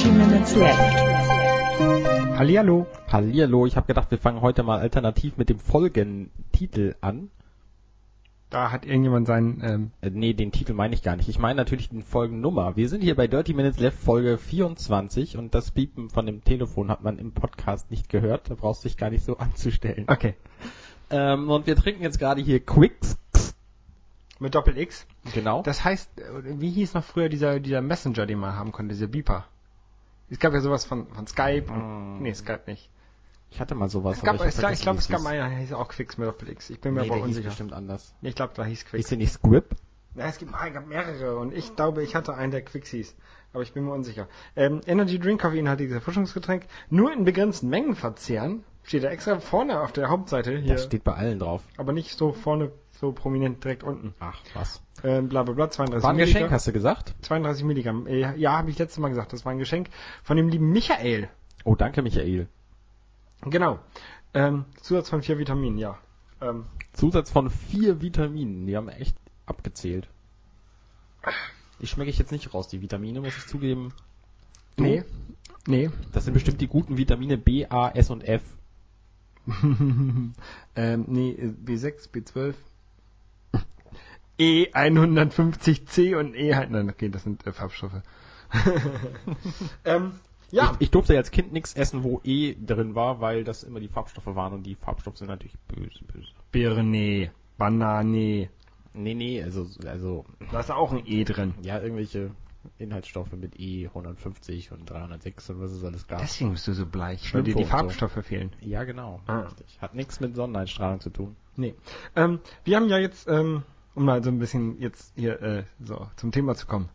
Dirty Minutes Left. Hallihallo. Hallihallo, ich habe gedacht, wir fangen heute mal alternativ mit dem Folgentitel an. Da hat irgendjemand seinen, ähm, Äh, nee, den Titel meine ich gar nicht. Ich meine natürlich die Folgennummer. Wir sind hier bei Dirty Minutes Left Folge 24 und das Piepen von dem Telefon hat man im Podcast nicht gehört. Da brauchst du dich gar nicht so anzustellen. okay. Ähm, und wir trinken jetzt gerade hier Quicks. Mit Doppel X. Genau. Das heißt, äh, wie hieß noch früher dieser, dieser Messenger, den man haben konnte, dieser Beeper? Es gab ja sowas von, von Skype. Mm. Nee, Skype nicht. ich hatte mal sowas. Es gab, hab ich glaube, es gab wie einen, der hieß auch Quicks mit Doppel X. Ich bin mir Nee, aber hieß unsicher. bestimmt anders. Ich glaube, da hieß Hieß Quicks. der nicht Squib? Ja, es gibt, es gab mehrere und ich glaube, ich hatte einen, der Quicks hieß. Aber ich bin mir unsicher. Ähm, Energy Drink koffeinhaltiges Erfrischungsgetränk nur in begrenzten Mengen verzehren. Steht da extra vorne auf der Hauptseite hier. Das steht bei allen drauf. aber nicht so vorne, so prominent direkt unten. Ach, was. Ähm, bla bla bla, 32 War ein Milligramm. Geschenk, hast du gesagt? 32 Milligramm. Äh, ja, habe ich letztes Mal gesagt. Das war ein Geschenk von dem lieben Michael. Oh, danke, Michael. Genau. Ähm, Zusatz von vier Vitaminen, ja. Ähm, Zusatz von vier Vitaminen. Die haben echt abgezählt. Die schmecke ich jetzt nicht raus, die Vitamine, muss ich zugeben. Du? nee. Nee. Das sind bestimmt die guten Vitamine B, A, S und F. ähm, nee, äh, B6, B12. E150C und E halt, nein, okay, das sind äh, Farbstoffe. ähm, ja, Ich, ich durfte als Kind nichts essen, wo E drin war, weil das immer die Farbstoffe waren und die Farbstoffe sind natürlich böse, böse. Birne, Banane, Nee, nee, also, also, da ist auch ein E drin. ja, irgendwelche Inhaltsstoffe mit E 150 und 306 und was es alles gab. Deswegen bist du so bleich, weil dir die Schwimmfoam, so. Farbstoffe fehlen. ja, genau. Ah. Richtig. Hat nichts mit Sonneneinstrahlung zu tun. Nee. Ähm, wir haben ja jetzt, ähm, um mal so ein bisschen jetzt hier äh, so zum Thema zu kommen.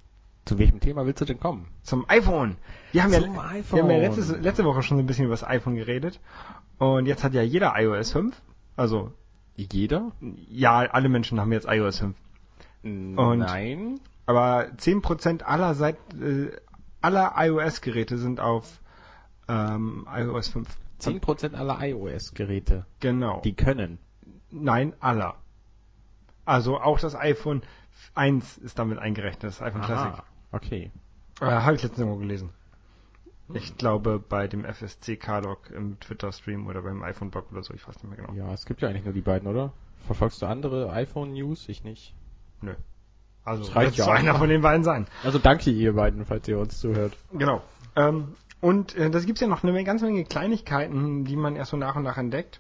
Zu welchem Thema willst du denn kommen? Zum iPhone. Wir haben Zum ja, iPhone. Wir haben ja letztes, letzte Woche schon so ein bisschen über das iPhone geredet. Und jetzt hat ja jeder iOS 5. Also, Jeder? ja, alle Und haben jetzt iOS 5. Und- Nein. Aber 10% aller Seit, äh, aller iOS-Geräte sind auf ähm, iOS 5. 10% aller iOS-Geräte, Genau. die können. Nein, aller. Also auch das iPhone 1 ist damit eingerechnet, das iPhone Classic. Aha, okay. Äh, Habe ich letztens irgendwo gelesen. Ich glaube bei dem FSC-K-Log im Twitter-Stream oder beim iPhone-Blog oder so, ich weiß nicht mehr genau. Ja, es gibt ja eigentlich nur die beiden, oder? Verfolgst du andere iPhone-News? Ich nicht. Nö. Also Das reicht ja einer von den beiden sein. Also danke ihr beiden, falls ihr uns zuhört. Genau. Ähm, und äh, das gibt's ja noch eine ganze Menge Kleinigkeiten, die man erst so nach und nach entdeckt.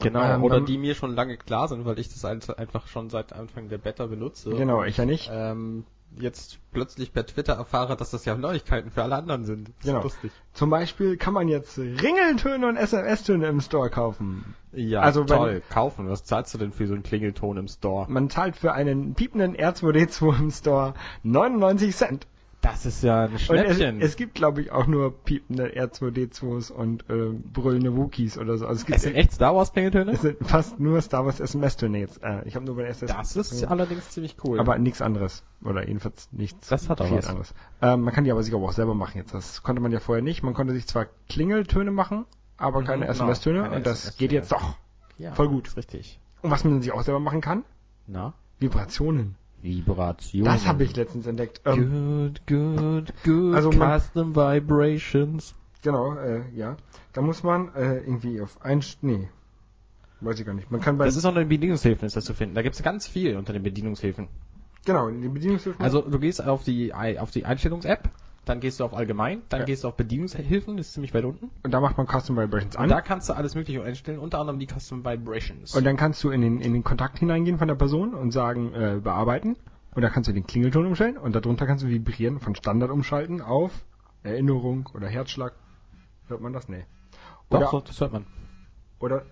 Genau, Ähm, oder die mir schon lange klar sind, weil ich das einfach schon seit Anfang der Beta benutze. Genau, ich ja nicht. Ähm, jetzt plötzlich per Twitter erfahre, dass das ja Neuigkeiten für alle anderen sind. Das Genau. lustig. Zum Beispiel kann man jetzt Ringeltöne und SMS-Töne im Store kaufen. Ja, Also wenn- toll. Kaufen. Was zahlst du denn für so einen Klingelton im Store? Man zahlt für einen piependen R2D2 im Store 99 Cent. Das ist ja ein Und es, Schnäppchen. es gibt, glaube ich, auch nur piepende R2D2s und äh, brüllende Wookies oder so. Also es gibt es sind echt Star Wars Klingeltöne? es sind fast nur Star Wars SMS-Töne jetzt. Äh, ich habe nur bei SS. Das ist allerdings ziemlich cool. aber nichts anderes. Oder jedenfalls nichts Das hat auch viel was. anderes. Ähm, man kann die aber sicher auch selber machen jetzt. Das konnte man ja vorher nicht. Man konnte sich zwar Klingeltöne machen, aber Mhm, keine genau. SMS-Töne. Keine Und das SMS-Töne. geht jetzt doch. ja, voll gut. Richtig. Und was man sich auch selber machen kann? Na? Vibrationen. Vibration. Das habe ich letztens entdeckt. Ähm, Good, good, good. Also man- Custom Vibrations. genau, äh, ja. Da muss man äh, irgendwie auf ein... Nee. Weiß ich gar nicht. Man kann bei... Das ist unter den Bedienungshilfen ist das zu finden. Da gibt es ganz viel unter den Bedienungshilfen. genau, die Bedienungshilfen... Also du gehst auf die auf die Einstellungs-App, dann gehst du auf Allgemein, dann Ja. gehst du auf Bedienungshilfen, das ist ziemlich weit unten. und da macht man Custom Vibrations Und an. da kannst du alles mögliche einstellen, unter anderem die Custom Vibrations. Und dann kannst du in den, in den Kontakt hineingehen von der Person und sagen, äh, bearbeiten. Und da kannst du den Klingelton umstellen und darunter kannst du vibrieren von Standard umschalten auf Erinnerung oder Herzschlag. Hört man das? Nee. Doch, Oder, so, das hört man. oder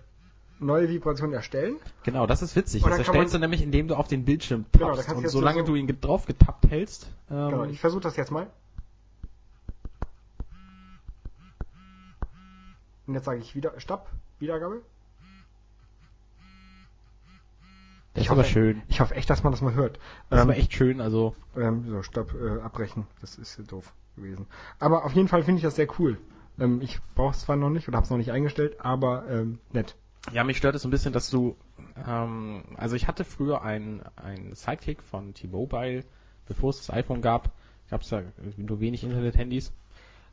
neue Vibration erstellen. Genau, das ist witzig. Und Das erstellst du nämlich, indem du auf den Bildschirm Genau, tappst. du und solange so- du ihn drauf getappt hältst, ähm, Genau, ich versuche das jetzt mal. Und jetzt sage ich wieder Stopp, Wiedergabe. das ich hoffe- schön. Ich hoffe echt, dass man das mal hört. Das Ähm, aber echt schön, also Ähm, so, Stopp, äh, abbrechen. Das ist ja doof gewesen. Aber auf jeden Fall finde ich das sehr cool. Ähm, ich brauche es zwar noch nicht oder habe es noch nicht eingestellt, aber ähm, nett. Ja, mich stört es ein bisschen, dass du, ähm, also ich hatte früher ein, ein Sidekick von T-Mobile, bevor es das iPhone gab, gab es ja nur wenig Internet-Handys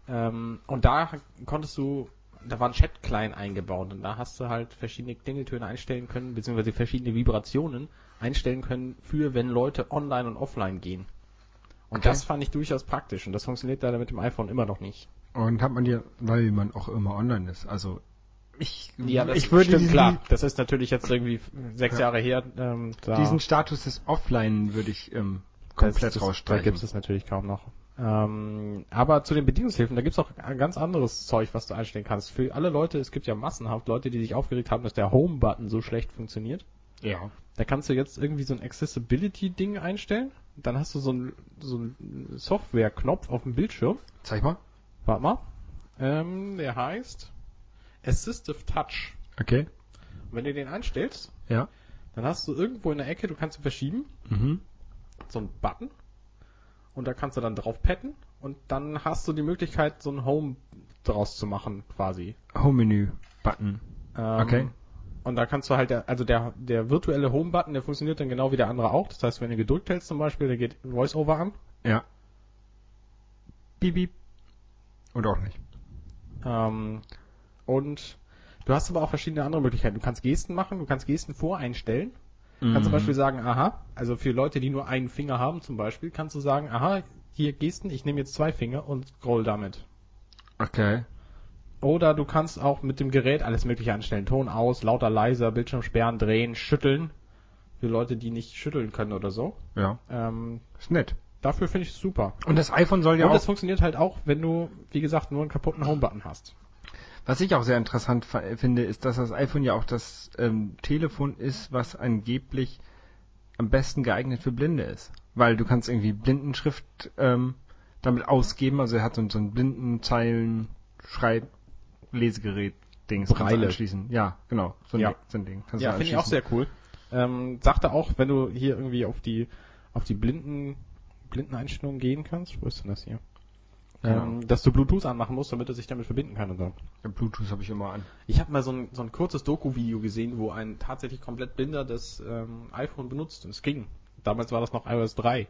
Ähm, und da konntest du, da war ein Chat-Client eingebaut und da hast du halt verschiedene Klingeltöne einstellen können, beziehungsweise verschiedene Vibrationen einstellen können für, wenn Leute online und offline gehen. Und Okay. das fand ich durchaus praktisch und das funktioniert leider mit dem iPhone immer noch nicht. Und hat man dir, weil man auch immer online ist. Also ich, das ich würde stimmt, diesen, klar. Das ist natürlich jetzt irgendwie sechs Ja. Jahre her. Ähm, diesen Status des Offline würde ich ähm, das- komplett das, rausstreichen. Da gibt es natürlich kaum noch. Ähm, aber zu den Bedienungshilfen, da gibt es auch ein ganz anderes Zeug, was du einstellen kannst. Für alle Leute, es gibt ja massenhaft Leute, die sich aufgeregt haben, dass der Home-Button so schlecht funktioniert. ja. Da kannst du jetzt irgendwie so ein Accessibility-Ding einstellen. Dann hast du so einen so einen Software-Knopf auf dem Bildschirm. Zeig mal. Warte mal. Ähm, der heißt Assistive Touch. Okay. Und wenn du den einstellst, Ja. dann hast du irgendwo in der Ecke, du kannst ihn verschieben, Mhm. so einen Button. Und da kannst du dann drauf petten. Und dann hast du die Möglichkeit, so ein Home draus zu machen, quasi. Home-Menü-Button. Ähm, Okay. Und da kannst du halt, also der, der virtuelle Home-Button, der funktioniert dann genau wie der andere auch. Das heißt, wenn du gedrückt hältst zum Beispiel, der geht VoiceOver an. Ja. Piep, piep. Oder auch nicht. Ähm, und du hast aber auch verschiedene andere Möglichkeiten. Du kannst Gesten machen, du kannst Gesten voreinstellen. Du kannst Mhm. zum Beispiel sagen, aha, also für Leute, die nur einen Finger haben zum Beispiel, kannst du sagen, aha, hier Gesten, ich nehme jetzt zwei Finger und scroll damit. Okay. Oder du kannst auch mit dem Gerät alles mögliche anstellen. Ton aus, lauter, leiser, Bildschirm sperren, drehen, schütteln. Für Leute, die nicht schütteln können oder so. Ja. Ähm, Ist nett. dafür finde ich es super. Und das iPhone soll ja Und auch es funktioniert halt auch, wenn du, wie gesagt, nur einen kaputten Home-Button hast. Was ich auch sehr interessant finde, ist, dass das iPhone ja auch das ähm, Telefon ist, was angeblich am besten geeignet für Blinde ist. Weil du kannst irgendwie Blindenschrift ähm, damit ausgeben, also er hat so, so ein Blindenzeilen Schreib Lesegerät Dings kannst du Braille. anschließen. Ja, genau, so ein, Ja. Ding- so ein Ding. Kannst Ja, finde ich auch sehr cool. Ähm, sagte auch, wenn du hier irgendwie auf die auf die blinden Blindeneinstellungen gehen kannst, wo ist denn das hier? Ähm, dass du Bluetooth anmachen musst, damit er sich damit verbinden kann und so. Ja, Bluetooth habe ich immer an. Ich habe mal so ein, so ein kurzes Doku-Video gesehen, wo ein tatsächlich komplett Blinder das ähm, iPhone benutzt und es ging. Damals war das noch iOS 3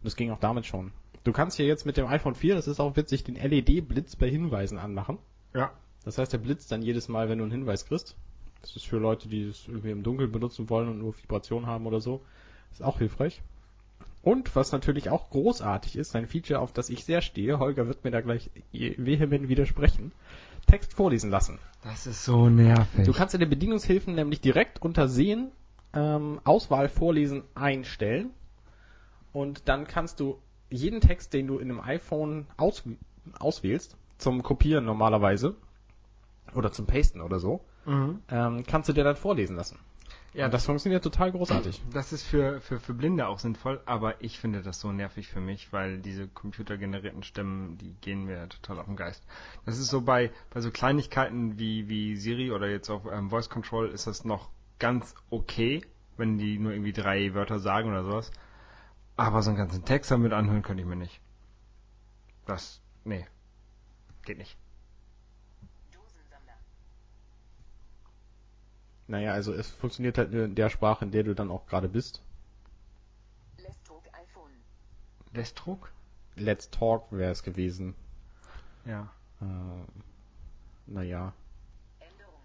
und es ging auch damit schon. Du kannst hier jetzt mit dem iPhone 4, das ist auch witzig, den LED-Blitz bei Hinweisen anmachen. Ja. Das heißt, der blitzt dann jedes Mal, wenn du einen Hinweis kriegst. Das ist für Leute, die es irgendwie im Dunkeln benutzen wollen und nur Vibration haben oder so. Ist auch hilfreich. Und was natürlich auch großartig ist, ein Feature, auf das ich sehr stehe, Holger wird mir da gleich vehement widersprechen, Text vorlesen lassen. Das ist so nervig. Du kannst in den Bedienungshilfen nämlich direkt unter Sehen ähm, Auswahl vorlesen einstellen und dann kannst du jeden Text, den du in einem iPhone aus, auswählst, zum Kopieren normalerweise oder zum Pasten oder so, mhm. ähm, kannst du dir dann vorlesen lassen. Ja, das funktioniert total großartig. Das ist für, für, für Blinde auch sinnvoll, aber ich finde das so nervig für mich, weil diese computergenerierten Stimmen, die gehen mir total auf den Geist. Das ist so bei, bei so Kleinigkeiten wie, wie Siri oder jetzt auf ähm, Voice Control ist das noch ganz okay, wenn die nur irgendwie drei Wörter sagen oder sowas. Aber so einen ganzen Text damit anhören könnte ich mir nicht. Das, nee. Geht nicht. Naja, also es funktioniert halt nur in der Sprache, in der du dann auch gerade bist. Let's Talk iPhone. Lässt-Druck? Let's Talk wäre es gewesen. Ja. Äh, naja. Änderungen.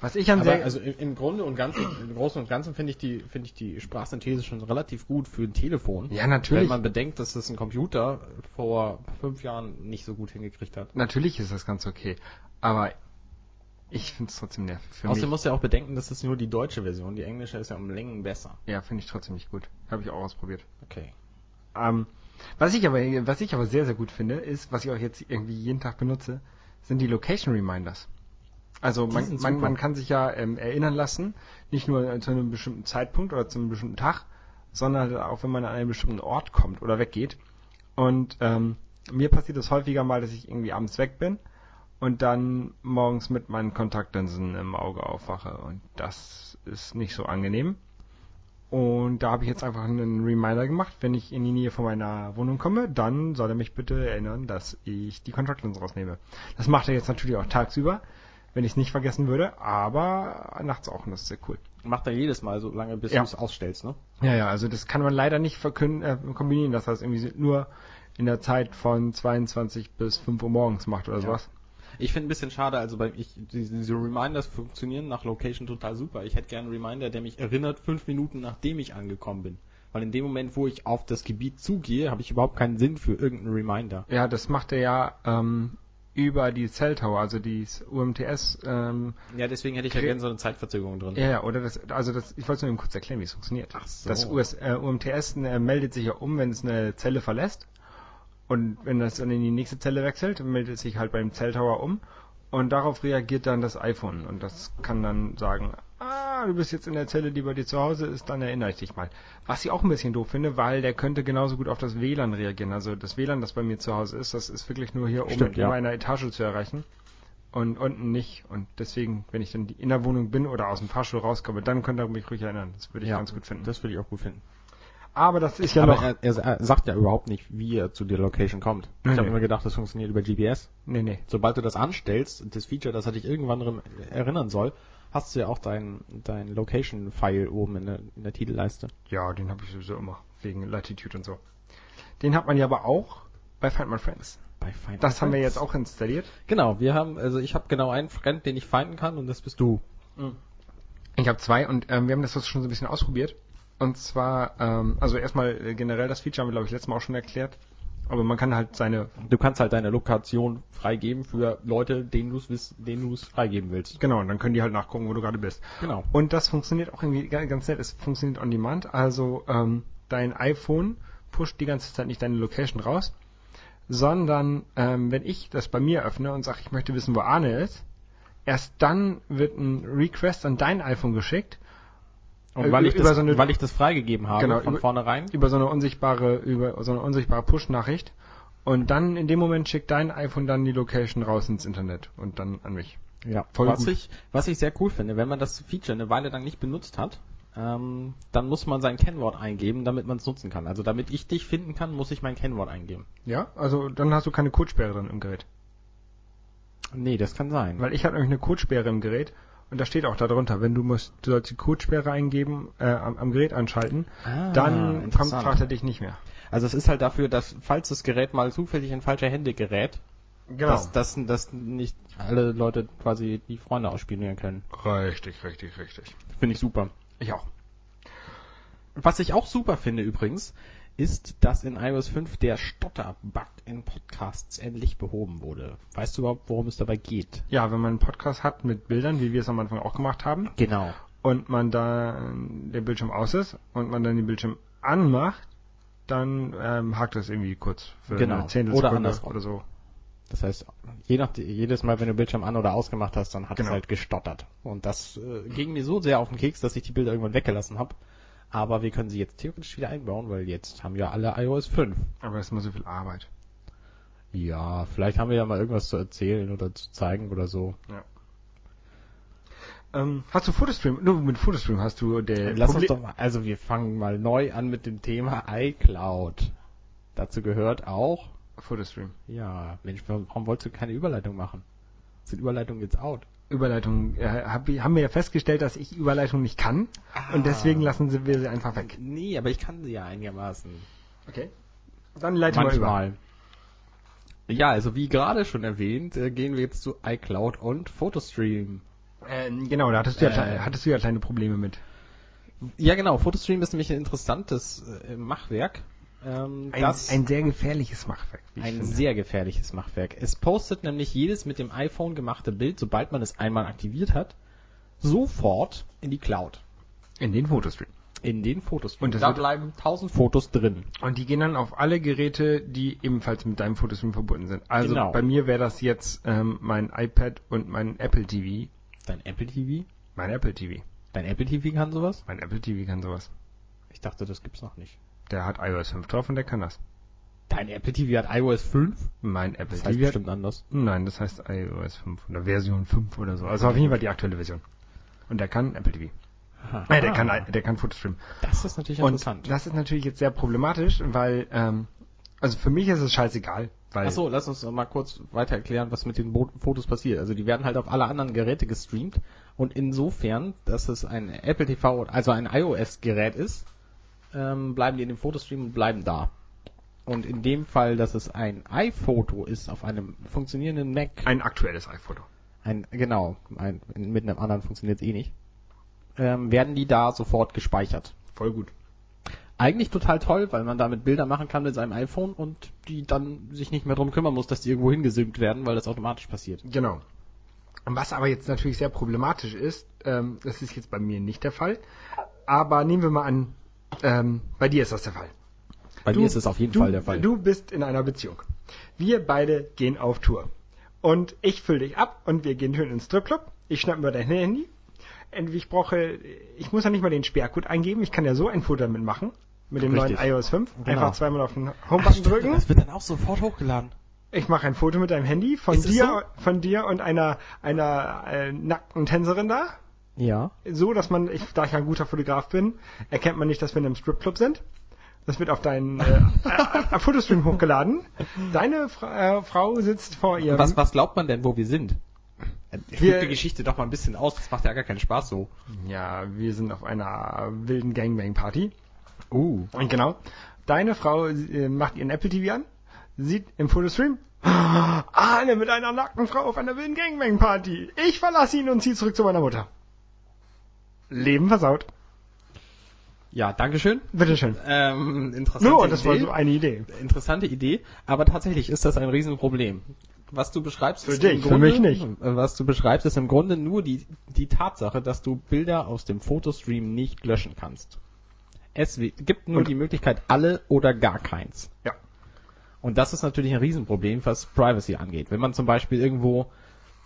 Was ich an Aber sehr, also im, im Grunde und Ganzen, im Großen und Ganzen finde ich die, finde ich die Sprachsynthese schon relativ gut für ein Telefon. Ja, natürlich. Wenn man bedenkt, dass das ein Computer vor fünf Jahren nicht so gut hingekriegt hat. natürlich ist das ganz okay. Aber ich finde es trotzdem nervig. Für Außerdem mich. musst du ja auch bedenken, das ist nur die deutsche Version. Die englische ist ja um Längen besser. Ja, finde ich trotzdem nicht gut. Habe ich auch ausprobiert. Okay. Ähm, was ich aber, was ich aber sehr, sehr gut finde, ist, was ich auch jetzt irgendwie jeden Tag benutze, sind die Location Reminders. Also man, man, man kann sich ja ähm, erinnern lassen, nicht nur zu einem bestimmten Zeitpunkt oder zu einem bestimmten Tag, sondern auch wenn man an einen bestimmten Ort kommt oder weggeht. Und ähm, mir passiert es häufiger mal, dass ich irgendwie abends weg bin und dann morgens mit meinen Kontaktlinsen im Auge aufwache. Und das ist nicht so angenehm. Und da habe ich jetzt einfach einen Reminder gemacht, wenn ich in die Nähe von meiner Wohnung komme, dann soll er mich bitte erinnern, dass ich die Kontaktlinsen rausnehme. Das macht er jetzt natürlich auch tagsüber, wenn ich es nicht vergessen würde, aber nachts auch und das ist sehr cool. Macht er jedes Mal so lange, bis Ja. du es ausstellst, ne? Ja, ja, also das kann man leider nicht verkünden, äh, kombinieren, dass das irgendwie nur in der Zeit von 22 bis 5 Uhr morgens macht oder Ja. sowas. Ich finde ein bisschen schade, also bei ich, diese, diese Reminders funktionieren nach Location total super. Ich hätte gerne einen Reminder, der mich erinnert, fünf Minuten nachdem ich angekommen bin. Weil in dem Moment, wo ich auf das Gebiet zugehe, habe ich überhaupt keinen Sinn für irgendeinen Reminder. Ja, das macht er ja ähm, über die Cell Tower, also die UMTS. Ähm, Ja, deswegen hätte ich ja gerne so eine Zeitverzögerung drin. ja, ja, oder das, also das, ich wollte es nur eben kurz erklären, wie es funktioniert. Ach so. Das US, äh, UMTS äh, meldet sich ja um, wenn es eine Zelle verlässt. Und wenn das dann in die nächste Zelle wechselt, meldet es sich halt beim Cell Tower um. Und darauf reagiert dann das iPhone. Und das kann dann sagen, ah, du bist jetzt in der Zelle, die bei dir zu Hause ist, dann erinnere ich dich mal. Was ich auch ein bisschen doof finde, weil der könnte genauso gut auf das WLAN reagieren. Also das WLAN, das bei mir zu Hause ist, das ist wirklich nur hier oben Stimmt, ja. in meiner Etage zu erreichen. Und unten nicht. Und deswegen, wenn ich dann in der Wohnung bin oder aus dem Fahrstuhl rauskomme, dann könnte er mich ruhig erinnern. Das würde ich ganz gut finden. Das würde ich auch gut finden. Aber das ist ja Aber noch... er, er, sagt ja überhaupt nicht, wie er zu der Location kommt. Nee, ich habe nee. immer gedacht, das funktioniert über GPS. nee, nee. Sobald du das anstellst, das Feature, das er dich irgendwann erinnern soll, hast du ja auch dein, dein Location-File oben in der, in der Titelleiste. Ja, den habe ich sowieso immer. Wegen Latitude und so. Den hat man ja aber auch bei Find My Friends. Bei Find Das My haben wir Friends. jetzt auch installiert. Genau, wir haben, also ich habe genau einen Friend, den ich finden kann und das bist du. Ich habe zwei und ähm, wir haben das schon so ein bisschen ausprobiert. Und zwar, ähm, also erstmal äh, generell das Feature haben wir, glaube ich, letztes Mal auch schon erklärt. Aber man kann halt seine, Du kannst halt deine Lokation freigeben für Leute, denen du es denen du es freigeben willst. genau, und dann können die halt nachgucken, wo du gerade bist. Genau. Und das funktioniert auch irgendwie ga- ganz nett. Es funktioniert on demand. Also ähm, dein iPhone pusht die ganze Zeit nicht deine Location raus, sondern ähm, wenn ich das bei mir öffne und sage, ich möchte wissen, wo Arne ist, erst dann wird ein Request an dein iPhone geschickt Und Äh, weil ich, das, so eine- weil ich das freigegeben habe Genau, von über- vornherein. über so eine unsichtbare über so eine unsichtbare Push-Nachricht und dann in dem Moment schickt dein iPhone dann die Location raus ins Internet und dann an mich. Ja, voll was gut. ich, was ich sehr cool finde, wenn man das Feature eine Weile lang nicht benutzt hat, ähm, dann muss man sein Kennwort eingeben, damit man es nutzen kann. Also damit ich dich finden kann, muss ich mein Kennwort eingeben. Ja, also dann hast du keine Codesperre drin im Gerät. Nee, das kann sein. Weil ich habe nämlich eine Codesperre im Gerät und da steht auch darunter, wenn du musst, du sollst die Codesperre eingeben, äh, am, am Gerät anschalten, Ah, dann kommt, fragt er dich nicht mehr. also es ist halt dafür, dass falls das Gerät mal zufällig in falsche Hände gerät, Genau. dass, dass, dass nicht alle Leute quasi die Freunde ausspielen können. richtig, richtig, richtig. Finde ich super. Ich auch. Was ich auch super finde übrigens, ist, dass in iOS 5 der Stotter-Bug in Podcasts endlich behoben wurde. Weißt du überhaupt, worum es dabei geht? Ja, wenn man einen Podcast hat mit Bildern, wie wir es am Anfang auch gemacht haben, Genau. und man da äh, der Bildschirm aus ist und man dann den Bildschirm anmacht, dann ähm, hakt das irgendwie kurz für Genau. eine Zehntelsekunde Oder andersrum. oder so. Das heißt, je nach, jedes Mal, wenn du Bildschirm an- oder ausgemacht hast, dann hat es Genau. halt gestottert. Und das äh, ging mir so sehr auf den Keks, dass ich die Bilder irgendwann weggelassen habe. Aber wir können sie jetzt theoretisch wieder einbauen, weil jetzt haben wir alle iOS 5. Aber das ist immer so viel Arbeit. Ja, vielleicht haben wir ja mal irgendwas zu erzählen oder zu zeigen oder so. Ähm, hast du Fotostream? Nur mit Fotostream hast du der Lass uns Proble- doch mal, also wir fangen mal neu an mit dem Thema iCloud. Dazu gehört auch, Fotostream. ja, Mensch, warum wolltest du keine Überleitung machen? Sind Überleitungen jetzt out? Überleitung. Äh, hab, haben wir ja festgestellt, dass ich Überleitung nicht kann Ah. und deswegen lassen sie- wir sie einfach weg. Nee, aber ich kann sie ja einigermaßen. Okay. Dann leite mal über. Ja, also wie gerade schon erwähnt, äh, gehen wir jetzt zu iCloud und Photostream. Ähm, genau, da hattest du, ja, Äh. hattest du ja kleine Probleme mit. Ja, genau. Photostream ist nämlich ein interessantes äh, Machwerk. Ähm, Ein, ein sehr gefährliches Machwerk. ein finde. sehr gefährliches Machwerk. Es postet nämlich jedes mit dem iPhone gemachte Bild, sobald man es einmal aktiviert hat, sofort in die Cloud. In den Fotostream. In den Photostream. Und da bleiben 1000 Fotos drin. Und die gehen dann auf alle Geräte, die ebenfalls mit deinem Fotostream verbunden sind. Also Genau. bei mir wäre das jetzt ähm, mein iPad und mein Apple TV. Dein Apple TV? Mein Apple TV. Dein Apple TV kann sowas? Mein Apple TV kann sowas. Ich dachte, das gibt's noch nicht. Der hat iOS 5 drauf und der kann das. Dein Apple TV hat iOS 5? Mein Apple Das heißt TV hat, bestimmt anders. Nein, das heißt iOS 5 oder Version 5 oder so. Also auf jeden Fall die aktuelle Version. Und der kann Apple TV. Äh, der kann der kann Fotostream. Das ist natürlich Und interessant. das ist natürlich jetzt sehr problematisch, weil ähm, also für mich ist es scheißegal, weil Achso, lass uns mal kurz weiter erklären, was mit den Fotos passiert. Also die werden halt auf alle anderen Geräte gestreamt und insofern, dass es ein Apple TV, also ein iOS-Gerät ist, ähm, bleiben die in dem Fotostream und bleiben da. Und in dem Fall, dass es ein iPhoto ist auf einem funktionierenden Mac, Ein aktuelles iPhoto. ein, genau, ein, mit einem anderen funktioniert es eh nicht, ähm, werden die da sofort gespeichert. Voll gut. Eigentlich total toll, weil man damit Bilder machen kann mit seinem iPhone und die dann sich nicht mehr drum kümmern muss, dass die irgendwo hingesimmt werden, weil das automatisch passiert. Genau. Was aber jetzt natürlich sehr problematisch ist, ähm, das ist jetzt bei mir nicht der Fall, aber nehmen wir mal an, ähm, bei dir ist das der Fall. Bei Du- mir ist es auf jeden du, Fall der Fall. Du bist in einer Beziehung. Wir beide gehen auf Tour. Und ich fülle dich ab und wir gehen schön ins Stripclub. Ich schnapp mir dein Handy. Ich brauche, ich muss ja nicht mal den Sperrcode eingeben. Ich kann ja so ein Foto damit machen. Mit dem Richtig. neuen iOS 5. Genau. Einfach zweimal auf den Homebutton drücken. Das wird dann auch sofort hochgeladen. Ich mache ein Foto mit deinem Handy von Ist dir, von dir und einer, einer äh, nackten Tänzerin da. Ja. So, dass man, ich, da ich ein guter Fotograf bin, erkennt man nicht, dass wir in einem Stripclub sind. Das wird auf deinen äh, äh, Fotostream hochgeladen. Deine Fra äh, Frau sitzt vor ihrem. Was, was glaubt man denn, wo wir sind? Ich Wir- die Geschichte doch mal ein bisschen aus, das macht ja gar keinen Spaß so. Ja, wir sind auf einer wilden Gangbang-Party. Uh. Und genau, deine Frau äh, macht ihren Apple TV an, sieht im Fotostream, Arne mit einer nackten Frau auf einer wilden Gangbang-Party. Ich verlasse ihn und ziehe zurück zu meiner Mutter. Leben versaut. Ja, Dankeschön. Bitteschön. Ähm, interessante Nur, das war Idee. so eine Idee. Interessante Idee, aber tatsächlich ist das ein Riesenproblem. Was du beschreibst, Für ist dich, im für Grunde, mich nicht. Was du beschreibst, ist im Grunde nur die, die Tatsache, dass du Bilder aus dem Fotostream nicht löschen kannst. Es gibt nur Und- die Möglichkeit alle oder gar keins. Ja. Und das ist natürlich ein Riesenproblem, was Privacy angeht. Wenn man zum Beispiel irgendwo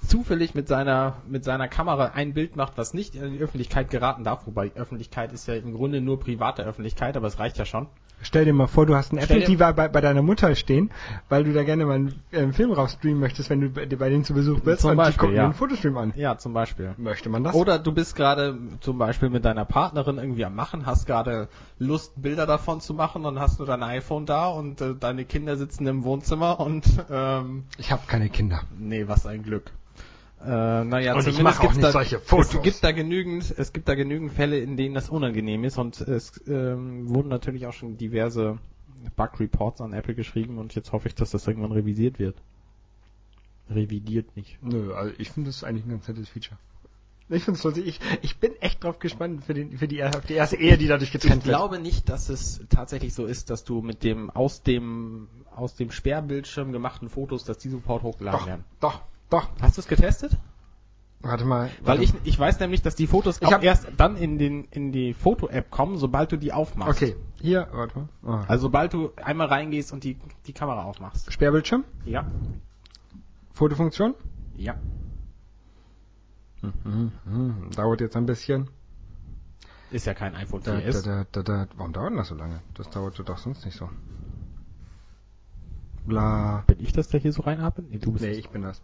zufällig mit seiner, mit seiner Kamera ein Bild macht, was nicht in die Öffentlichkeit geraten darf, wobei Öffentlichkeit ist ja im Grunde nur private Öffentlichkeit, aber es reicht ja schon. Stell dir mal vor, du hast einen Stell Apple TV bei, bei deiner Mutter stehen, weil du da gerne mal einen äh, Film rausstreamen möchtest, wenn du bei, bei denen zu Besuch bist Zum und Beispiel, die gucken ja. den Fotostream an. Ja, zum Beispiel. Möchte man das? Oder du bist gerade zum Beispiel mit deiner Partnerin irgendwie am Machen, hast gerade Lust, Bilder davon zu machen und hast nur dein iPhone da und äh, deine Kinder sitzen im Wohnzimmer und ähm, ich habe keine Kinder. nee, was ein Glück. Äh, naja, Und ich zumindest mache auch nicht da, solche Fotos. Es gibt da genügend, es gibt da genügend Fälle, in denen das unangenehm ist und es ähm, wurden natürlich auch schon diverse Bug-Reports an Apple geschrieben und jetzt hoffe ich, dass das irgendwann revidiert wird. Revidiert nicht. Nö, also ich finde das eigentlich ein ganz nettes Feature. Ich finde es lustig. Ich, ich bin echt drauf gespannt für, den, für die, auf die erste Ehe, die dadurch Ich getrennt wird. glaube nicht, dass es tatsächlich so ist, dass du mit dem aus dem aus dem Sperrbildschirm gemachten Fotos, dass die sofort hochgeladen Doch, werden. doch, doch. Hast du es getestet? Warte mal. Weil warte. ich ich weiß nämlich, dass die Fotos Ich auch erst dann in den in die Foto-App kommen, sobald du die aufmachst. Okay, hier, warte mal. Ah. Also sobald du einmal reingehst und die die Kamera aufmachst. Sperrbildschirm, Ja. Fotofunktion. Ja. Mhm, mhm, dauert jetzt ein bisschen. Ist ja kein iPhone Da, 4S. da, da, da, da. Warum dauert denn das so lange? Das dauerte doch sonst nicht so. Bla. Bin ich das, der hier so reinatmet? Nee, du bist Nee, ich bin das.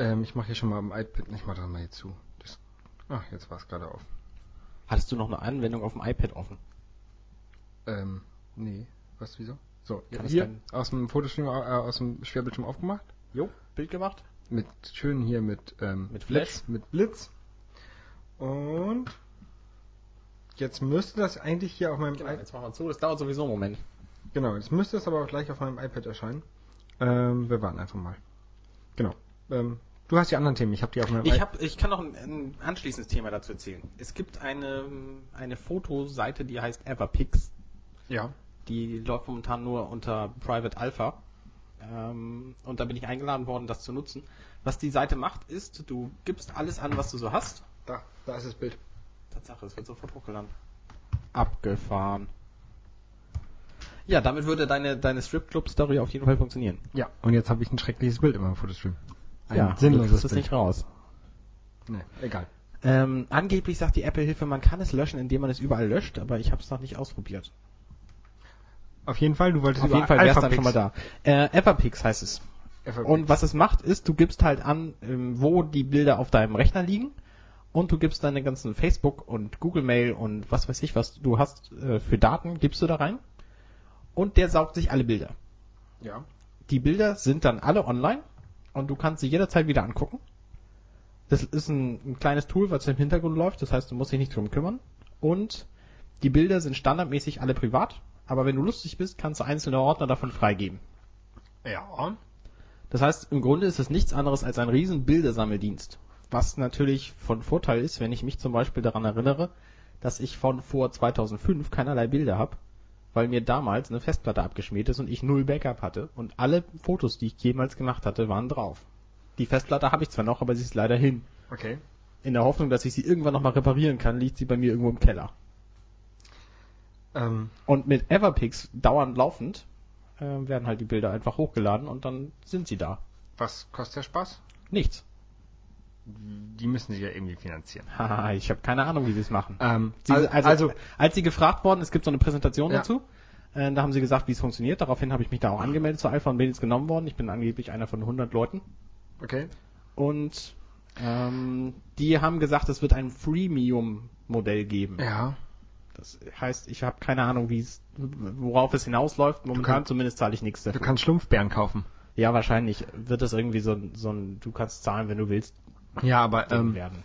Ähm, ich mache hier schon mal am iPad. Ich mache das mal hier zu. Das, ach, jetzt war es gerade auf. Hattest du noch eine Anwendung auf dem iPad offen? Ähm, nee. Was, wieso? So, Kann es hier aus dem Fotostream, äh, aus dem Sperrbildschirm aufgemacht. Jo, Bild gemacht? Mit schön hier mit, ähm, Mit Flash? Blitz, mit Blitz. Und jetzt müsste das eigentlich hier auf meinem Genau, iPad. jetzt machen wir zu, das dauert sowieso einen Moment. Genau, jetzt müsste es aber auch gleich auf meinem iPad erscheinen. Ähm, wir warten einfach mal. Genau. Ähm, du hast die anderen Themen, ich habe die auf meinem Ich, hab, ich kann noch ein, ein anschließendes Thema dazu erzählen. Es gibt eine, eine Fotoseite, die heißt Everpix. Ja. Die läuft momentan nur unter Private Alpha. Ähm, und da bin ich eingeladen worden, das zu nutzen. Was die Seite macht, ist, du gibst alles an, was du so hast. Da, da ist das Bild. Tatsache, es wird sofort hochgeladen. Abgefahren. Ja, damit würde deine, deine Stripclub-Story auf jeden Fall funktionieren. Ja, und jetzt habe ich ein schreckliches Bild in meinem Fotostream. Ein ja, sinnloses es Bild. nicht raus. Nee, egal. Ähm, angeblich sagt die Apple-Hilfe, man kann es löschen, indem man es überall löscht, aber ich habe es noch nicht ausprobiert. Auf jeden Fall, du wolltest Auf jeden Fall wäre es dann schon mal da. Äh, Everpix heißt es. Alphapix. Und was es macht, ist, du gibst halt an, ähm, wo die Bilder auf deinem Rechner liegen und du gibst deine ganzen Facebook und Google Mail und was weiß ich, was du hast äh, für Daten, gibst du da rein und der saugt sich alle Bilder. Ja. Die Bilder sind dann alle online und du kannst sie jederzeit wieder angucken. Das ist ein, ein kleines Tool, was im Hintergrund läuft, das heißt, du musst dich nicht drum kümmern. Und die Bilder sind standardmäßig alle privat, aber wenn du lustig bist, kannst du einzelne Ordner davon freigeben. Ja. Das heißt, im Grunde ist es nichts anderes als ein riesen Bildersammeldienst. Was natürlich von Vorteil ist, wenn ich mich zum Beispiel daran erinnere, dass ich von vor 2005 keinerlei Bilder habe, weil mir damals eine Festplatte abgeschmiert ist und ich null Backup hatte und alle Fotos, die ich jemals gemacht hatte, waren drauf. Die Festplatte habe ich zwar noch, aber sie ist leider hin. Okay. In der Hoffnung, dass ich sie irgendwann nochmal reparieren kann, liegt sie bei mir irgendwo im Keller. Ähm, Und mit Everpix dauernd laufend äh, werden halt die Bilder einfach hochgeladen und dann sind sie da. was kostet der Spaß? Nichts. Die müssen sie ja irgendwie finanzieren. Haha, ich habe keine Ahnung, wie sie es machen. Ähm, Sie, also, also, als sie gefragt worden, es gibt so eine Präsentation Ja. dazu, äh, da haben sie gesagt, wie es funktioniert. Daraufhin habe ich mich da auch angemeldet zur Alpha und bin jetzt genommen worden. Ich bin angeblich einer von 100 Leuten. okay. Und ähm, die haben gesagt, es wird ein Freemium-Modell geben. Ja. Das heißt, ich habe keine Ahnung, wie es, worauf es hinausläuft. Momentan kannst- zumindest zahle ich nichts Du dafür. kannst Schlumpfbären kaufen. Ja, wahrscheinlich wird das irgendwie so, so ein, du kannst zahlen, wenn du willst, Ja, aber ähm, werden.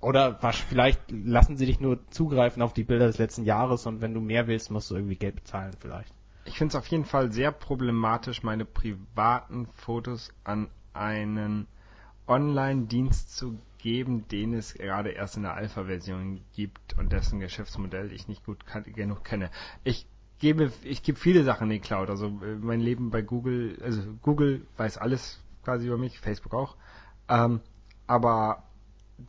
Oder was, vielleicht lassen sie dich nur zugreifen auf die Bilder des letzten Jahres und wenn du mehr willst, musst du irgendwie Geld bezahlen vielleicht. ich finde es auf jeden Fall sehr problematisch, meine privaten Fotos an einen Online-Dienst zu geben, den es gerade erst in der Alpha-Version gibt und dessen Geschäftsmodell ich nicht gut genug kenne. Ich gebe, ich gebe viele Sachen in die Cloud. Also äh, mein Leben bei Google, also Google weiß alles quasi über mich, Facebook auch. Ähm, aber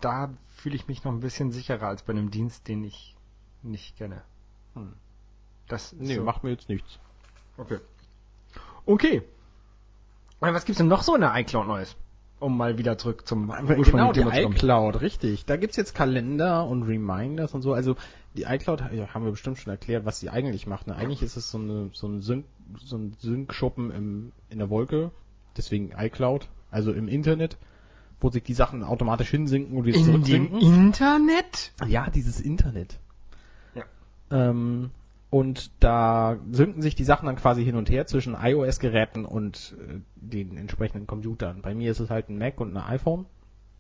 da fühle ich mich noch ein bisschen sicherer als bei einem Dienst, den ich nicht kenne. Hm. Das ist Nee, so. macht mir jetzt nichts. Okay. Okay. Und was gibt's denn noch so in der iCloud Neues? Um mal wieder zurück zum Genau, die ursprünglichen Thema zu kommen. iCloud, richtig. Da gibt's jetzt Kalender und Reminders und so. Also die iCloud ja, haben wir bestimmt schon erklärt, was sie eigentlich macht. Ne? Eigentlich ist es so, eine, so ein Sync, so ein Sync-Schuppen im, in der Wolke, deswegen iCloud, also im Internet, wo sich die Sachen automatisch hinsinken und wieder In dem zurücksinken. Internet? Ja, dieses Internet. Ja. Ähm, und da synken sich die Sachen dann quasi hin und her zwischen iOS-Geräten und äh, den entsprechenden Computern. Bei mir ist es halt ein Mac und ein iPhone.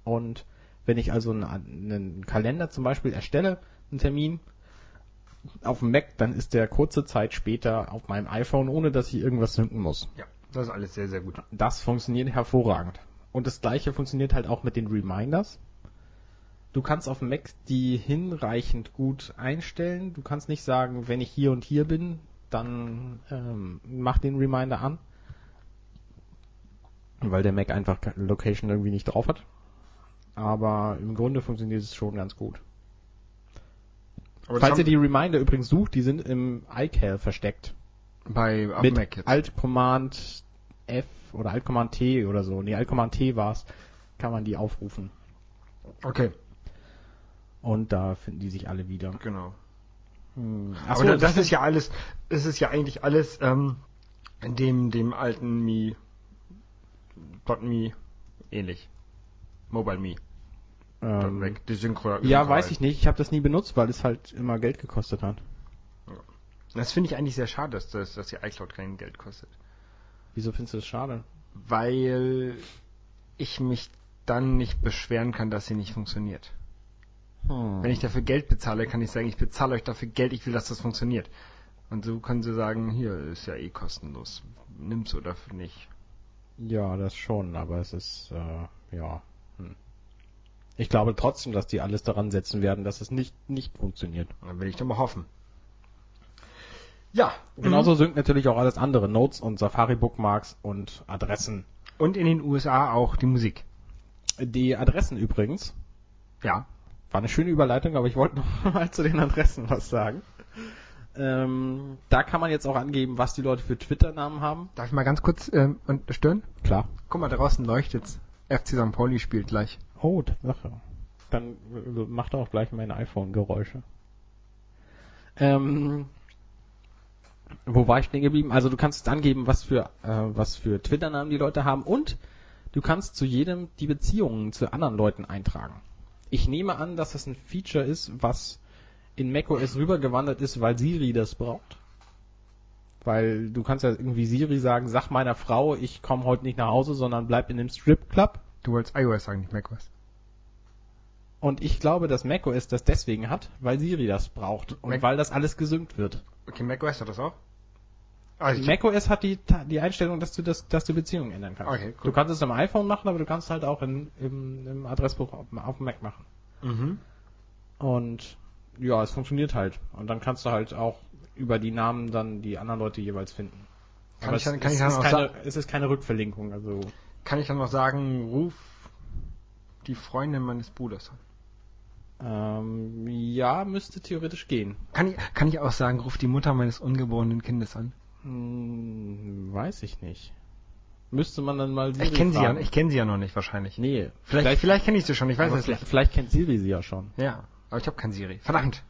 Und wenn ich also einen, einen Kalender zum Beispiel erstelle, einen Termin, auf dem Mac, dann ist der kurze Zeit später auf meinem iPhone, ohne dass ich irgendwas synken muss. Ja, das ist alles sehr, sehr gut. Das funktioniert hervorragend. Und das gleiche funktioniert halt auch mit den Reminders. Du kannst auf dem Mac die hinreichend gut einstellen. Du kannst nicht sagen, wenn ich hier und hier bin, dann ähm, mach den Reminder an. Weil der Mac einfach keine Location irgendwie nicht drauf hat. Aber im Grunde funktioniert es schon ganz gut. Aber Falls ihr die Reminder übrigens sucht, die sind im iCal versteckt. bei mit Mac jetzt. Alt Command F oder Alt Command T oder so. Nee, Alt Command T war's. Kann man die aufrufen. Okay, Und da finden die sich alle wieder. genau. Hm. Aber da- das ist ja alles, das ist ja eigentlich alles ähm, dem dem alten Mi, Dot Me ähnlich. Mobile Me. Ähm, die Synchro. Ja, weiß ich nicht. Ich habe das nie benutzt, weil es halt immer Geld gekostet hat. Das finde ich eigentlich sehr schade, dass, das, dass die iCloud kein Geld kostet. Wieso findest du das schade? Weil ich mich dann nicht beschweren kann, dass sie nicht funktioniert. Hm. Wenn ich dafür Geld bezahle, kann ich sagen, ich bezahle euch dafür Geld, ich will, dass das funktioniert. Und so können sie sagen, hier ist ja eh kostenlos. Nimm's oder nicht. Ja, das schon, aber es ist, äh, ja. Hm. Ich glaube trotzdem, dass die alles daran setzen werden, dass es nicht, nicht funktioniert. Dann will ich doch mal hoffen. Ja. Genauso synkt natürlich auch alles andere. Notes und Safari Bookmarks und Adressen. Und in den USA auch die Musik. Die Adressen übrigens, Ja. war eine schöne Überleitung, aber ich wollte noch mal zu den Adressen was sagen. Ähm, da kann man jetzt auch angeben, was die Leute für Twitter-Namen haben. Darf ich mal ganz kurz ähm, stören? Klar. Guck mal, draußen leuchtet's. FC St. Pauli spielt gleich. Oh, Tatsache. Dann äh, macht auch gleich mein iPhone Geräusche. Ähm, wo war ich stehen geblieben? Also du kannst angeben, was für äh, was für Twitter-Namen die Leute haben und du kannst zu jedem die Beziehungen zu anderen Leuten eintragen. Ich nehme an, dass das ein Feature ist, was in macOS rübergewandert ist, weil Siri das braucht. Weil du kannst ja irgendwie Siri sagen, sag meiner Frau, ich komme heute nicht nach Hause, sondern bleib in dem Strip Club. Du wolltest iOS sagen, nicht macOS. Und ich glaube, dass macOS das deswegen hat, weil Siri das braucht und Mac- weil das alles gesynkt wird. Okay, macOS hat das auch? Also ich- macOS hat die, die Einstellung, dass du das, dass du Beziehungen ändern kannst. Okay, cool. Du kannst es am iPhone machen, aber du kannst halt auch in, im, im Adressbuch auf, dem- auf dem Mac machen. Mhm. Und ja, es funktioniert halt. Und dann kannst du halt auch über die Namen dann die anderen Leute jeweils finden. Kann Aber ich dann- es, kann ich es, dann ist auch keine, es ist keine Rückverlinkung, also Kann ich dann noch sagen, ruf die Freundin meines Bruders an. Ähm, ja, müsste theoretisch gehen. Kann ich, kann ich auch sagen, ruf die Mutter meines ungeborenen Kindes an? Hm, weiß ich nicht. Müsste man dann mal Siri Ich kenne sie ja, ich kenne sie ja noch nicht wahrscheinlich. Nee, Vielleicht, vielleicht kenne ich sie schon, ich weiß es vielleicht, nicht. vielleicht kennt Siri sie ja schon. Ja, aber ich habe kein Siri. Verdammt.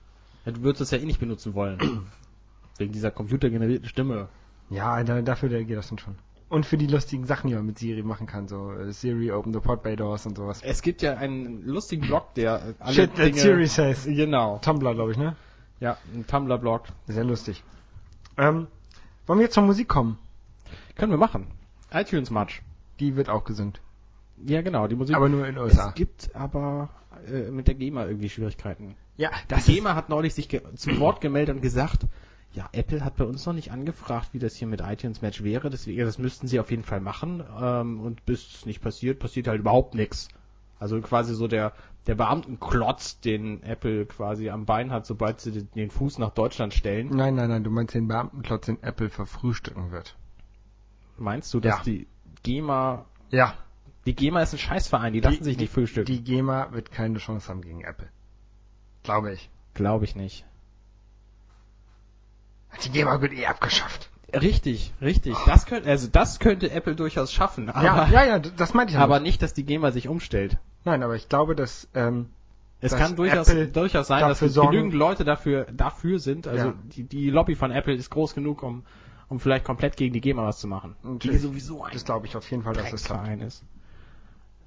Ja, du würdest es ja eh nicht benutzen wollen. Wegen dieser computergenerierten Stimme. Ja, da, dafür geht das dann schon. Und für die lustigen Sachen, die man mit Siri machen kann, so äh, Siri open the pod bay doors und sowas. Es gibt ja einen lustigen Blog, der alle Shit that Dinge... Siri says. Genau. Tumblr, glaube ich, ne? Ja, ein Tumblr-Blog. Sehr lustig. Ähm, wollen wir jetzt zur Musik kommen? Können wir machen. iTunes Match. Die wird auch gesund. Ja, genau, die Musik. Aber nur in den USA. es gibt aber äh, mit der GEMA irgendwie Schwierigkeiten. Ja, Die das ist, GEMA hat neulich sich zu Wort gemeldet und gesagt, ja, Apple hat bei uns noch nicht angefragt, wie das hier mit iTunes Match wäre, deswegen, das müssten sie auf jeden Fall machen. Ähm, und bis es nicht passiert, passiert halt überhaupt nichts. Also quasi so der, der Beamtenklotz, den Apple quasi am Bein hat, sobald sie den- den Fuß nach Deutschland stellen. nein, nein, nein, du meinst den Beamtenklotz, den Apple verfrühstücken wird. Meinst du, dass Ja. die GEMA, Ja. die GEMA ist ein Scheißverein, die lassen sich nicht frühstücken. Die GEMA wird keine Chance haben gegen Apple. Glaube ich. Glaube ich nicht. Die GEMA wird eh abgeschafft. Richtig, richtig. Das könnte, also das könnte Apple durchaus schaffen, aber, ja, ja, ja, das meinte ich aber nicht. dass die GEMA sich umstellt. Nein, aber ich glaube, dass, ähm, Es Dass kann durchaus, Apple durchaus sein, dass sorgen- genügend Leute dafür, dafür sind. Also Ja. die, die Lobby von Apple ist groß genug, um, um vielleicht komplett gegen die GEMA was zu machen. Natürlich. Die sowieso ein das glaube ich auf jeden Fall, dass es. Drecksverein ist.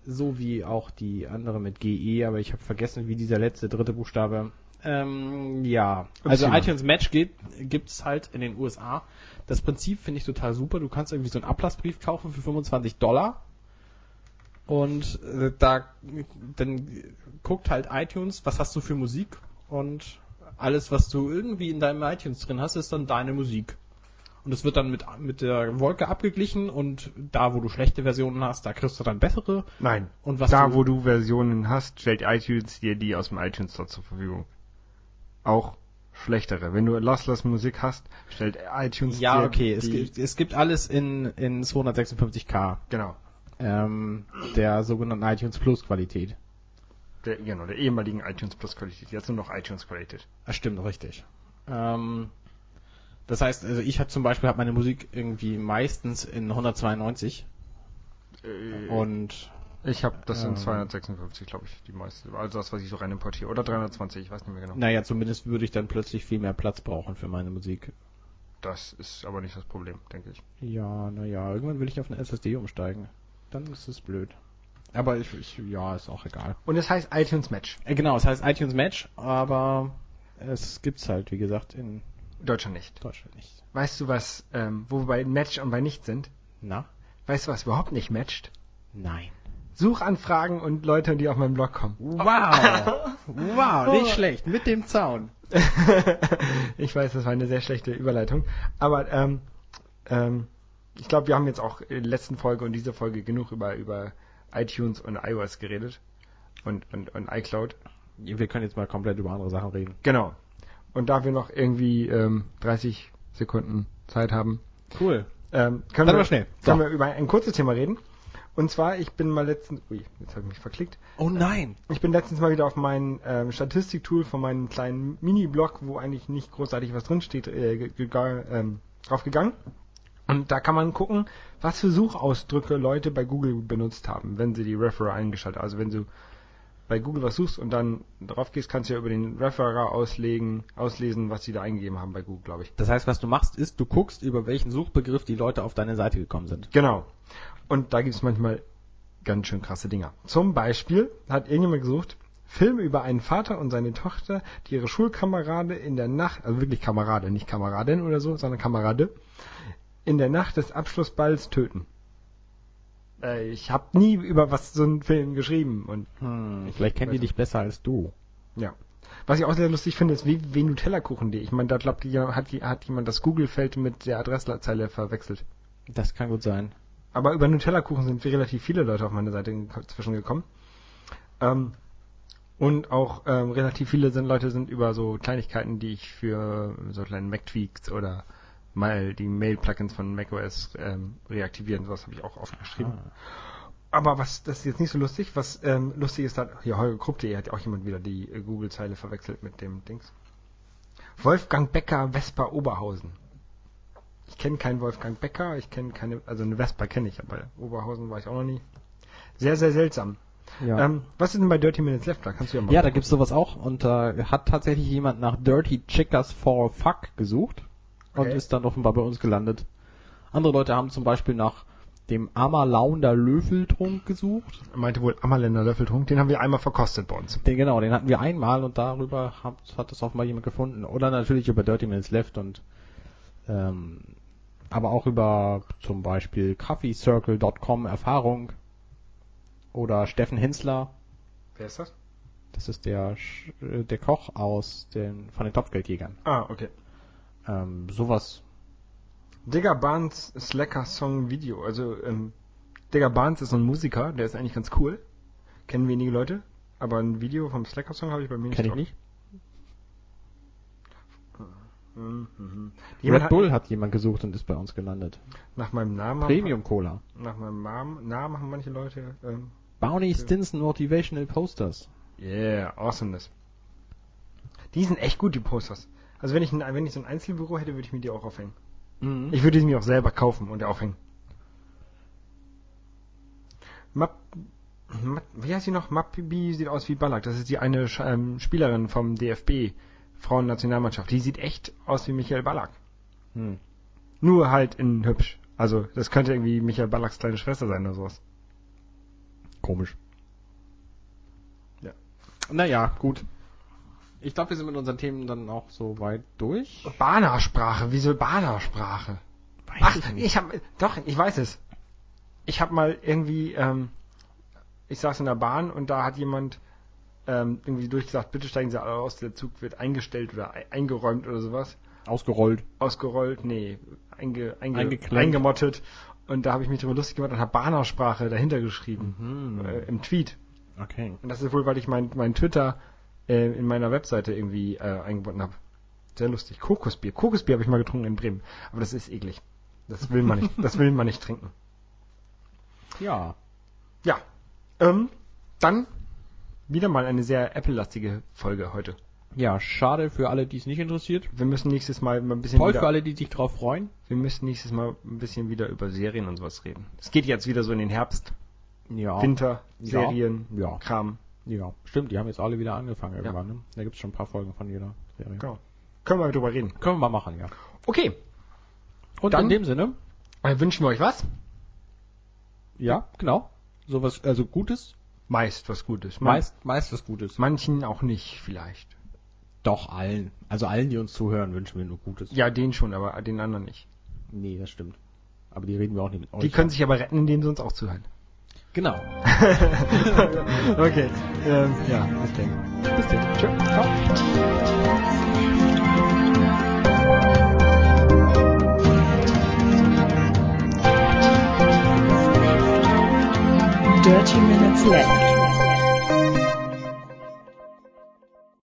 So wie auch die andere mit GE, aber ich habe vergessen, wie dieser letzte dritte Buchstabe. Ähm, ja, also iTunes Match geht, gibt's halt in den USA. Das Prinzip finde ich total super. Du kannst irgendwie so einen Ablassbrief kaufen für 25 Dollar. Und äh, da dann guckt halt iTunes, was hast du für Musik und alles, was du irgendwie in deinem iTunes drin hast, ist dann deine Musik. Und es wird dann mit, mit der Wolke abgeglichen und da, wo du schlechte Versionen hast, da kriegst du dann bessere. Nein. Und was da, du, wo du Versionen hast, stellt iTunes dir die aus dem iTunes Store zur Verfügung. Auch schlechtere. Wenn du Lossless Musik hast, stellt iTunes Ja, okay, es gibt, es gibt alles in, in 256k. Genau. Ähm, der sogenannten iTunes Plus Qualität. Der, genau, der ehemaligen iTunes Plus Qualität. Jetzt nur noch iTunes Qualität. Das stimmt, richtig. Ähm, das heißt, also ich habe zum Beispiel hab meine Musik irgendwie meistens in 192 Äh, und ich habe das in ähm, 256, glaube ich, die meiste. Also das, was ich so rein importiere. Oder 320, ich weiß nicht mehr genau. naja, zumindest würde ich dann plötzlich viel mehr Platz brauchen für meine Musik. Das ist aber nicht das Problem, denke ich. Ja, naja, irgendwann will ich auf eine SSD umsteigen. Dann ist es blöd. Aber ich, ich ja, ist auch egal. Und es heißt iTunes Match. Äh, genau, es heißt iTunes Match, aber es gibt's halt, wie gesagt, in Deutschland nicht. Deutschland nicht. Weißt du was, ähm, wo wir bei Match und bei nicht sind? Na? Weißt du was überhaupt nicht matcht? Nein. Suchanfragen und Leute, die auf meinen Blog kommen. Wow! wow, nicht schlecht. Mit dem Zaun. ich weiß, das war eine sehr schlechte Überleitung. Aber ähm, ähm, ich glaube, wir haben jetzt auch in der letzten Folge und dieser Folge genug über, über iTunes und iOS geredet. Und, und, und iCloud. Wir können jetzt mal komplett über andere Sachen reden. Genau. Und da wir noch irgendwie ähm, 30 Sekunden Zeit haben, Cool. ähm, können, Dann wir, schnell. können So. wir über ein kurzes Thema reden. Und zwar, ich bin mal letztens, ui, jetzt habe ich mich verklickt. Oh nein! Ich bin letztens mal wieder auf mein ähm, Statistiktool von meinem kleinen Mini-Blog, wo eigentlich nicht großartig was drinsteht, äh, ähm, drauf gegangen. Und da kann man gucken, was für Suchausdrücke Leute bei Google benutzt haben, wenn sie die Referer eingeschaltet haben. Also wenn du bei Google was suchst und dann drauf gehst, kannst du ja über den Referer auslegen, auslesen, was sie da eingegeben haben bei Google, glaube ich. Das heißt, was du machst, ist, du guckst, über welchen Suchbegriff die Leute auf deine Seite gekommen sind. Genau. Und da gibt es manchmal ganz schön krasse Dinger. Zum Beispiel hat irgendjemand gesucht, Film über einen Vater und seine Tochter, die ihre Schulkamerade in der Nacht, also wirklich Kamerade, nicht Kameradin oder so, sondern Kamerade, in der Nacht des Abschlussballs töten. Äh, ich habe nie über was so einen Film geschrieben und Hm, vielleicht kennen die dich besser als du. ja. Was ich auch sehr lustig finde, ist www.nutella-kuchen.de. Ich meine, da glaubt hat, hat jemand das Google-Feld mit der Adresszeile verwechselt. Das kann gut sein. Aber über Nutella-Kuchen sind relativ viele Leute auf meine Seite inzwischen gekommen. Ähm, und auch ähm, relativ viele sind, Leute sind über so Kleinigkeiten, die ich für so kleine Mac-Tweaks oder mal die Mail-Plugins von macOS ähm, reaktivieren. Sowas habe ich auch aufgeschrieben. Ah. Aber was, das ist jetzt nicht so lustig. Was ähm, lustig ist, hat, hier Holger Krupp.de hat ja auch jemand wieder die äh, Google-Zeile verwechselt mit dem Dings. Wolfgang Becker, Vespa Oberhausen. Ich kenne keinen Wolfgang Becker, ich kenne keine, also eine Vespa kenne ich, aber Oberhausen war ich auch noch nie. Sehr, sehr seltsam. Ja. Ähm, was ist denn bei Dirty Minutes Left? Da kannst du ja mal. Ja, da gibt's sowas auch und da hat tatsächlich jemand nach Dirty Chickers for Fuck gesucht und Okay. ist dann offenbar bei uns gelandet. Andere Leute haben zum Beispiel nach dem Amalaunder Löffeltrunk gesucht. meinte wohl Ammerländer Löffeltrunk, den haben wir einmal verkostet bei uns. Den, genau, den hatten wir einmal und darüber hat, hat das offenbar jemand gefunden. Oder natürlich über Dirty Minutes Left und ähm, aber auch über zum Beispiel coffeecircle.com Erfahrung oder Steffen Hensler. Wer ist das? Das ist der äh, der Koch aus den von den Topfgeldjägern. Ah, okay. Ähm, sowas. Digger Barnes Slacker Song Video. Also, ähm, Digger Barnes ist so ein Musiker, der ist eigentlich ganz cool. Kennen wenige Leute. Aber ein Video vom Slacker Song habe ich bei mir nicht. Kenn ich drauf. nicht. Mhm, Red Bull hat jemand gesucht und ist bei uns gelandet. nach meinem Namen. Premium Cola. Nach meinem Namen, Namen haben manche Leute. Ähm, Bounty Stinson Motivational Posters. yeah, awesomeness. Die sind echt gut, die Posters. Also wenn ich, ein, wenn ich so ein Einzelbüro hätte, würde ich mir die auch aufhängen. Mhm. Ich würde sie mir auch selber kaufen und aufhängen. Map, Map, wie heißt sie noch? Mappi sieht aus wie Ballack. Das ist die eine ähm, Spielerin vom DFB, Frauennationalmannschaft. Die sieht echt aus wie Michael Ballack. Hm. Nur halt in hübsch. Also das könnte irgendwie Michael Ballacks kleine Schwester sein oder sowas. Komisch. Ja. Naja, gut. Ich glaube, wir sind mit unseren Themen dann auch so weit durch. Bana-Sprache, wieso Bana-Sprache? Weiß Ach, ich nicht. ich habe, doch, ich weiß es. Ich habe mal irgendwie, ähm, ich saß in der Bahn und da hat jemand ähm, irgendwie durchgesagt, bitte steigen Sie alle aus, der Zug wird eingestellt oder ei- eingeräumt oder sowas. Ausgerollt. Ausgerollt, nee, einge, einge, eingemottet. Und da habe ich mich drüber lustig gemacht und habe Bana-Sprache dahinter geschrieben. Mhm. Äh, Im Tweet. Okay. Und das ist wohl, weil ich mein, mein Twitter äh, in meiner Webseite irgendwie äh, eingebunden habe. Sehr lustig. Kokosbier. Kokosbier habe ich mal getrunken in Bremen. Aber das ist eklig. Das will man nicht, das will man nicht trinken. Ja. Ja. Ähm, dann wieder mal eine sehr Apple-lastige Folge heute. Ja, schade für alle, die es nicht interessiert. Wir müssen nächstes Mal ein bisschen Toll für wieder, alle, die sich drauf freuen. wir müssen nächstes Mal ein bisschen wieder über Serien und sowas reden. Es geht jetzt wieder so in den Herbst, Ja. Winter, Ja. Serien, Ja. Kram. Ja. Stimmt, die haben jetzt alle wieder angefangen irgendwann, ne? Da gibt's schon ein paar Folgen von jeder Serie. Genau. Können wir mal drüber reden. Können wir mal machen, ja. Okay. Und Dann- in dem Sinne, Dann wünschen wir euch was? ja, genau. Sowas, also Gutes. Meist was Gutes. Man- Meist, meist was Gutes. Manchen auch nicht, vielleicht. Doch, allen. Also allen, die uns zuhören, wünschen wir nur Gutes. Ja, den schon, aber den anderen nicht. Nee, das stimmt. Aber die reden wir auch nicht mit euch. Die können sich aber retten, indem sie uns auch zuhören. Genau. okay. Ähm, ja, bis dann. Bis dann. Tschö. Ciao. Dirty Minutes Left.